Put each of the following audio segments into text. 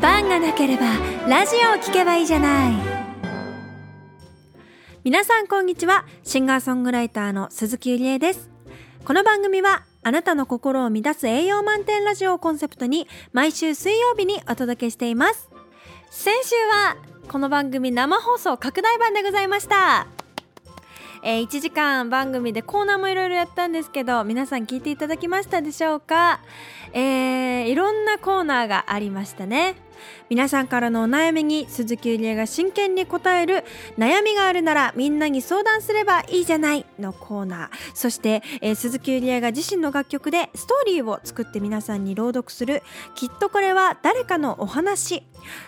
パンがなければラジオを聴けばいいじゃない。皆さんこんにちは。シンガーソングライターの鈴木ゆりえです。この番組はあなたの心を乱す栄養満点ラジオをコンセプトに毎週水曜日にお届けしています。先週はこの番組生放送拡大版でございました。えー、1時間番組でコーナーもいろいろやったんですけど皆さん聞いていただきましたでしょうか、えー、いろんなコーナーがありましたね。皆さんからのお悩みに鈴木ゆりえが真剣に答える悩みがあるならみんなに相談すればいいじゃないのコーナー。そして、えー、鈴木ゆりえが自身の楽曲でストーリーを作って皆さんに朗読するきっとこれは誰かのお話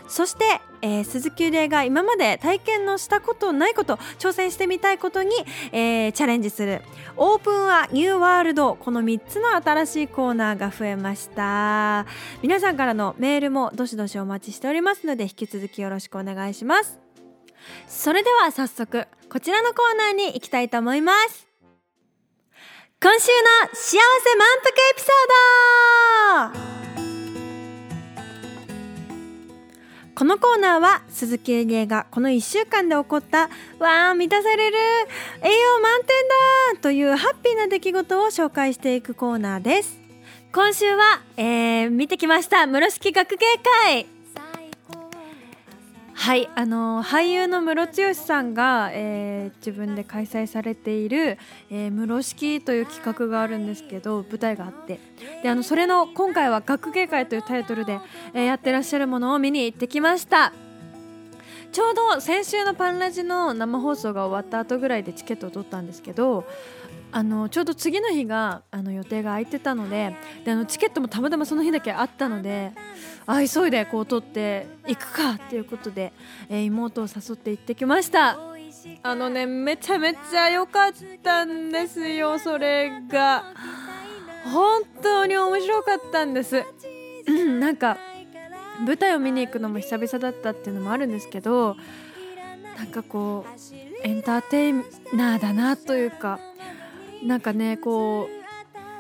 そして、えー、鈴木ゆりえが今まで体験のしたことないこと挑戦してみたいことに、えー、チャレンジする。オープンはニューワールド。この3つの新しいコーナーが増えました。皆さんからのメールもどしどしお待ちしておりますので引き続きよろしくお願いします。それでは早速こちらのコーナーに行きたいと思います。今週の幸せ満腹エピソード。このコーナーは鈴木エリエがこの1週間で起こったわー満たされる栄養満点だというハッピーな出来事を紹介していくコーナーです。今週は、えー、見てきました室敷学芸会。はいあの俳優のムロツヨシさんが、えー、自分で開催されている「えー、室式」という企画があるんですけど舞台があって。であのそれの今回は「学芸会」というタイトルで、えー、やってらっしゃるものを見に行ってきました。ちょうど先週のパンラジの生放送が終わった後ぐらいでチケットを取ったんですけどあのちょうど次の日があの予定が空いてたのでであのチケットもたまたまその日だけあったのであ急いでこう取っていくかっていうことで、えー、妹を誘って行ってきました。あのねめちゃめちゃ良かったんですよそれが。本当に面白かったんです。なんか舞台を見に行くのも久々だったっていうのもあるんですけどなんかこうエンターテイナーだなというかなんかねこ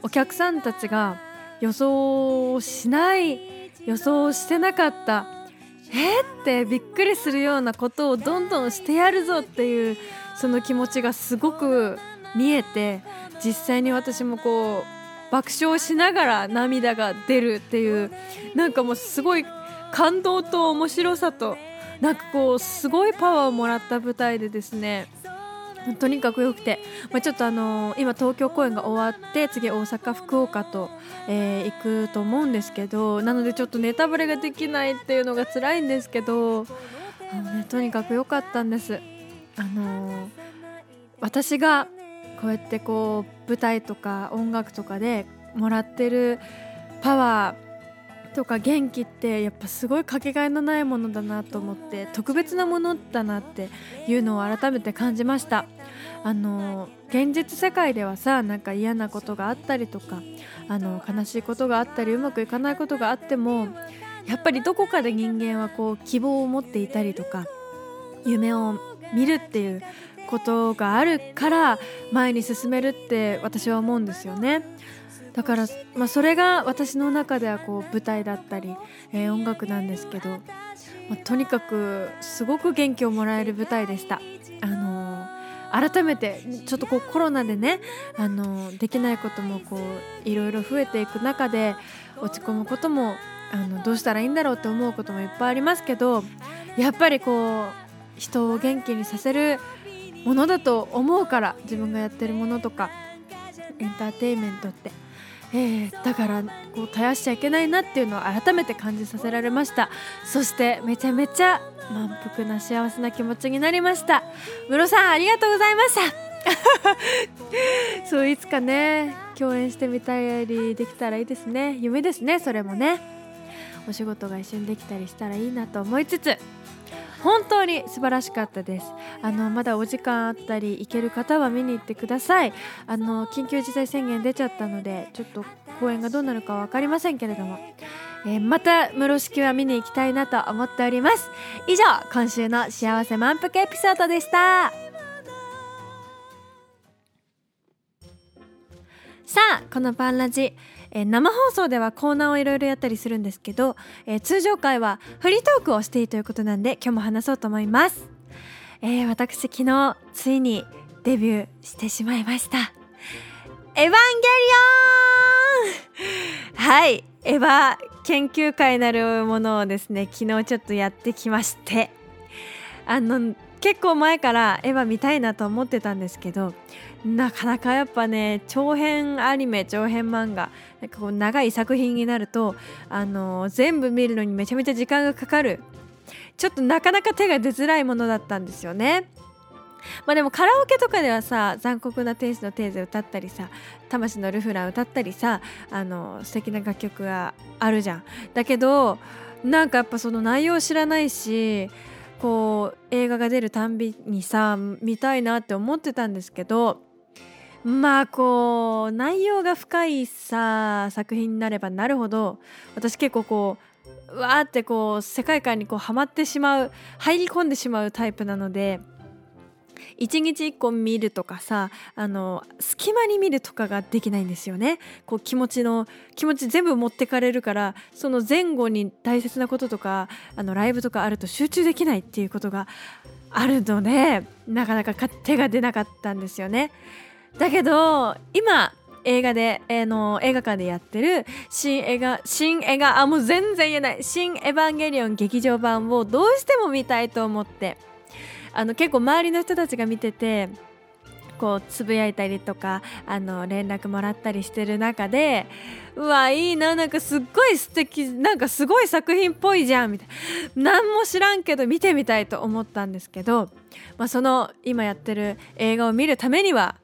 うお客さんたちが予想しない予想してなかったえー、ってびっくりするようなことをどんどんしてやるぞっていうその気持ちがすごく見えて実際に私もこう爆笑しながら涙が出るっていうなんかもうすごい感動と面白さとなんかこうすごいパワーをもらった舞台でですね とにかく良くて、まあ、ちょっとあのー、今東京公演が終わって次大阪福岡と、えー、行くと思うんですけどなのでちょっとネタバレができないっていうのが辛いんですけどあの、ね、とにかく良かったんです。あのー、私がこうやってこう舞台とか音楽とかでもらってるパワーとか元気ってやっぱすごいかけがえのないものだなと思って特別なものだなっていうのを改めて感じましたあの現実世界ではさなんか嫌なことがあったりとかあの悲しいことがあったりうまくいかないことがあってもやっぱりどこかで人間はこう希望を持っていたりとか夢を見るっていうことがあるから前に進めるって私は思うんですよね。だから、まあ、それが私の中ではこう舞台だったり、えー、音楽なんですけど、まあ、とにかくすごく元気をもらえる舞台でした。あのー、改めてちょっとこうコロナでね、あのー、できないこともこういろいろ増えていく中で落ち込むこともあのどうしたらいいんだろうって思うこともいっぱいありますけどやっぱりこう人を元気にさせるものだと思うから自分がやってるものとかエンターテインメントってえー、だからこう絶やしちゃいけないなっていうのを改めて感じさせられました。そしてめちゃめちゃ満腹な幸せな気持ちになりました。ムロさんありがとうございました そういつかね共演してみたりできたらいいですね。夢ですねそれもね。お仕事が一緒にできたりしたらいいなと思いつつ本当に素晴らしかったです。あのまだお時間あったり行ける方は見に行ってください。あの緊急事態宣言出ちゃったのでちょっと公演がどうなるか分かりませんけれども、えー、また室式は見に行きたいなと思っております。以上今週の幸せ満腹エピソードでした。さあこのパンラジえー、生放送ではコーナーをいろいろやったりするんですけど、えー、通常回はフリートークをしていいということなんで今日も話そうと思います、えー、私昨日ついにデビューしてしまいました。エヴァンゲリオン！はい。エヴァ研究会なるものをですね昨日ちょっとやってきまして。あの結構前からエヴァ見たいなと思ってたんですけどなかなかやっぱね長編アニメ長編漫画なんかこう長い作品になるとあの全部見るのにめちゃめちゃ時間がかかるちょっとなかなか手が出づらいものだったんですよね。まあでもカラオケとかではさ残酷な天使のテーゼ歌ったりさ魂のルフラン歌ったりさあの素敵な楽曲があるじゃん。だけどなんかやっぱその内容知らないしこう映画が出るたんびにさ見たいなって思ってたんですけどまあこう内容が深いさ作品になればなるほど私結構こうわーってこう世界観にこうハマってしまう入り込んでしまうタイプなので一日一個見るとかさあの隙間に見るとかができないんですよね。こう気持ちの気持ち全部持ってかれるからその前後に大切なこととかあのライブとかあると集中できないっていうことがあるのでなかなか手が出なかったんですよね。だけど今映画で、えー、の映画館でやってる新映画新映画あもう全然言えない新エヴァンゲリオン劇場版をどうしても見たいと思って。あの結構周りの人たちが見ててこうつぶやいたりとかあの連絡もらったりしてる中でうわいいななんかすっごい素敵なんかすごい作品っぽいじゃんみたいな。何も知らんけど見てみたいと思ったんですけど、まあ、その今やってる映画を見るためには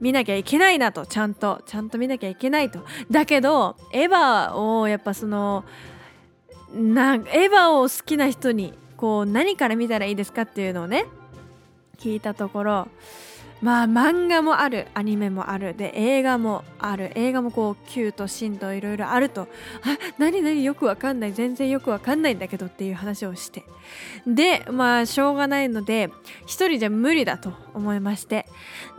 見なきゃいけないなとちゃんとちゃんと見なきゃいけないと。だけどエヴァをやっぱそのなエヴァを好きな人にこう何から見たらいいですかっていうのをね聞いたところまあ漫画もあるアニメもある。で映画もある。映画もこう Q とシンといろいろあると。あ何何よくわかんない。全然よくわかんないんだけどっていう話をして。でまあしょうがないので一人じゃ無理だと思いまして。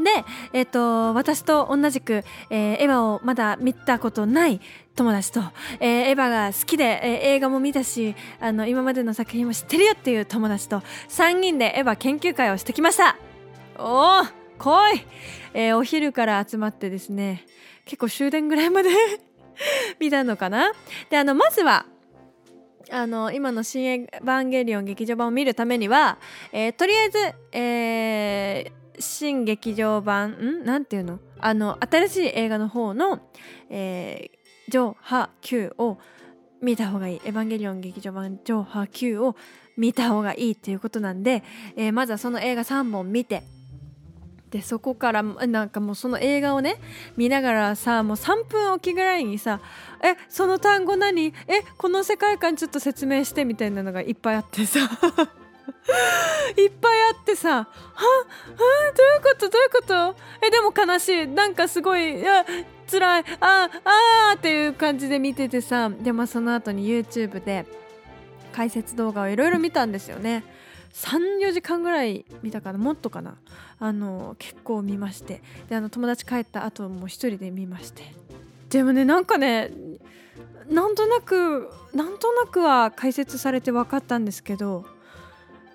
でえっ、と私と同じく、えー、エヴァをまだ見たことない友達と、えー、エヴァが好きで、えー、映画も見たしあの今までの作品も知ってるよっていう友達と3人でエヴァ研究会をしてきました。おお来い、えー、お昼から集まってですね結構終電ぐらいまで 見たのかな？であのまずはあの今の「新エヴァンゲリオン劇場版」を見るためには、えー、とりあえず、えー、新劇場版ん？なんていうの？あの新しい映画の方の「えー、ジョー・ハ・キュー」を見た方がいい「エヴァンゲリオン劇場版ジョー・ハ・キュー」を見た方がいいっていうことなんで、えー、まずはその映画3本見てでそこからなんかもうその映画をね見ながらさもう3分おきぐらいにさ「えその単語何？えこの世界観ちょっと説明して」みたいなのがいっぱいあってさ。いっぱいあってさ「は？は？どういうこと？どういうこと？えでも悲しい。なんかすごいいや辛い。ああっていう感じで見ててさでもその後に YouTube で解説動画をいろいろ見たんですよね。34時間ぐらい見たかな？もっとかな？あの結構見まして。であの友達帰った後も一人で見まして。でもねなんかねなんとなくなんとなくは解説されて分かったんですけど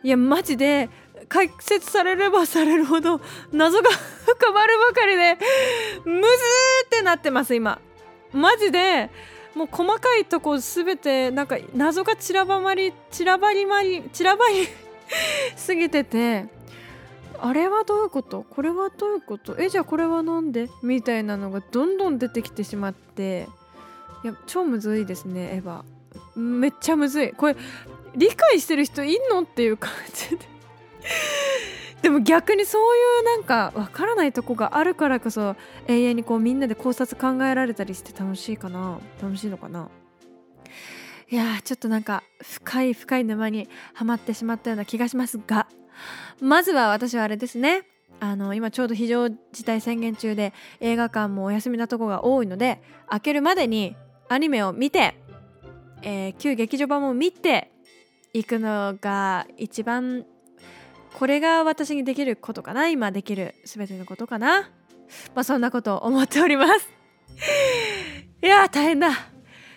いやマジで解説されればされるほど謎が 深まるばかりでむずーってなってます今。マジでもう細かいとこ全てなんか謎が散らばまり散らばりまり散らばり過ぎててあれはどういうこと？これはどういうこと？えじゃあこれは何で？みたいなのがどんどん出てきてしまっていや超むずいですねエヴァ。めっちゃむずい。これ理解してる人いんの？っていう感じで。でも逆にそういうなんかわからないとこがあるからこそ永遠にこうみんなで考察考えられたりして楽しいかな？楽しいのかな？いやちょっとなんか深い深い沼にはまってしまったような気がしますがまずは私はあれですね。あの今ちょうど非常事態宣言中で映画館もお休みなとこが多いので開けるまでにアニメを見て、えー、旧劇場版も見て行くのが一番これが私にできることかな。今できる全てのことかな。まあそんなことを思っております。いや大変だ。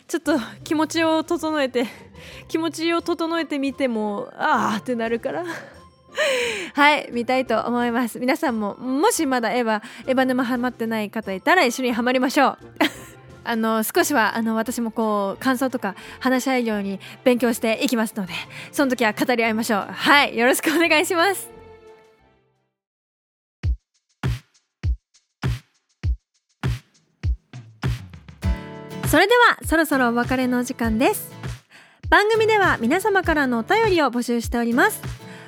ちょっと気持ちを整えて 気持ちを整えてみてもああってなるから。はい見たいと思います。皆さんももしまだエヴァエヴァ沼ハマってない方いたら一緒にハマりましょう。あの少しはあの私もこう感想とか話し合えるように勉強していきますのでその時は語り合いましょう。はいよろしくお願いします。それではそろそろお別れのお時間です。番組では皆様からのお便りを募集しております。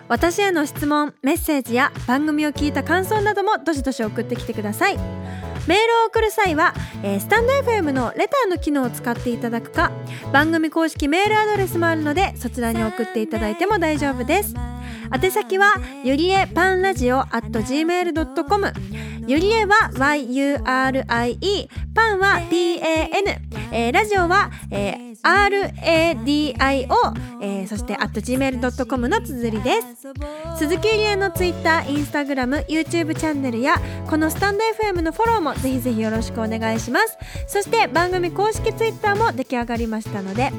私への質問メッセージや番組を聞いた感想などもどしどし送ってきてください。メールを送る際は、えー、スタンド FM のレターの機能を使っていただくか番組公式メールアドレスもあるのでそちらに送っていただいても大丈夫です。宛先はゆりえパンラジオ at gmail.com ゆりえは YURIE パンは PAN、えー、ラジオは、えー RADIO、えー、そして at gmail.com の綴りです。鈴木ゆりえの Twitter、Instagram、YouTube チャンネルやこのスタンド FM のフォローもぜひぜひよろしくお願いします。そして番組公式 Twitter も出来上がりましたので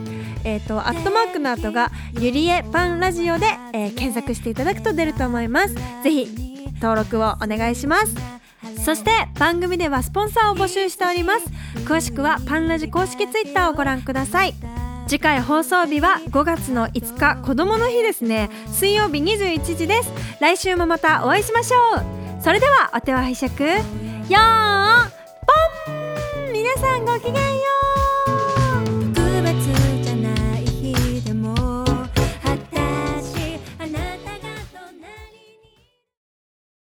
えっ、ー、とアットマークの後がゆりえパンラジオで、えー、検索していただくと出ると思います。ぜひ登録をお願いしますそして番組ではスポンサーを募集しております。詳しくはパンラジ公式ツイッターをご覧ください。次回放送日は5月の5日子供の日ですね。水曜日21時です。来週もまたお会いしましょう。それではお手は拝借。よーん。ポン。皆さんごきげんよう。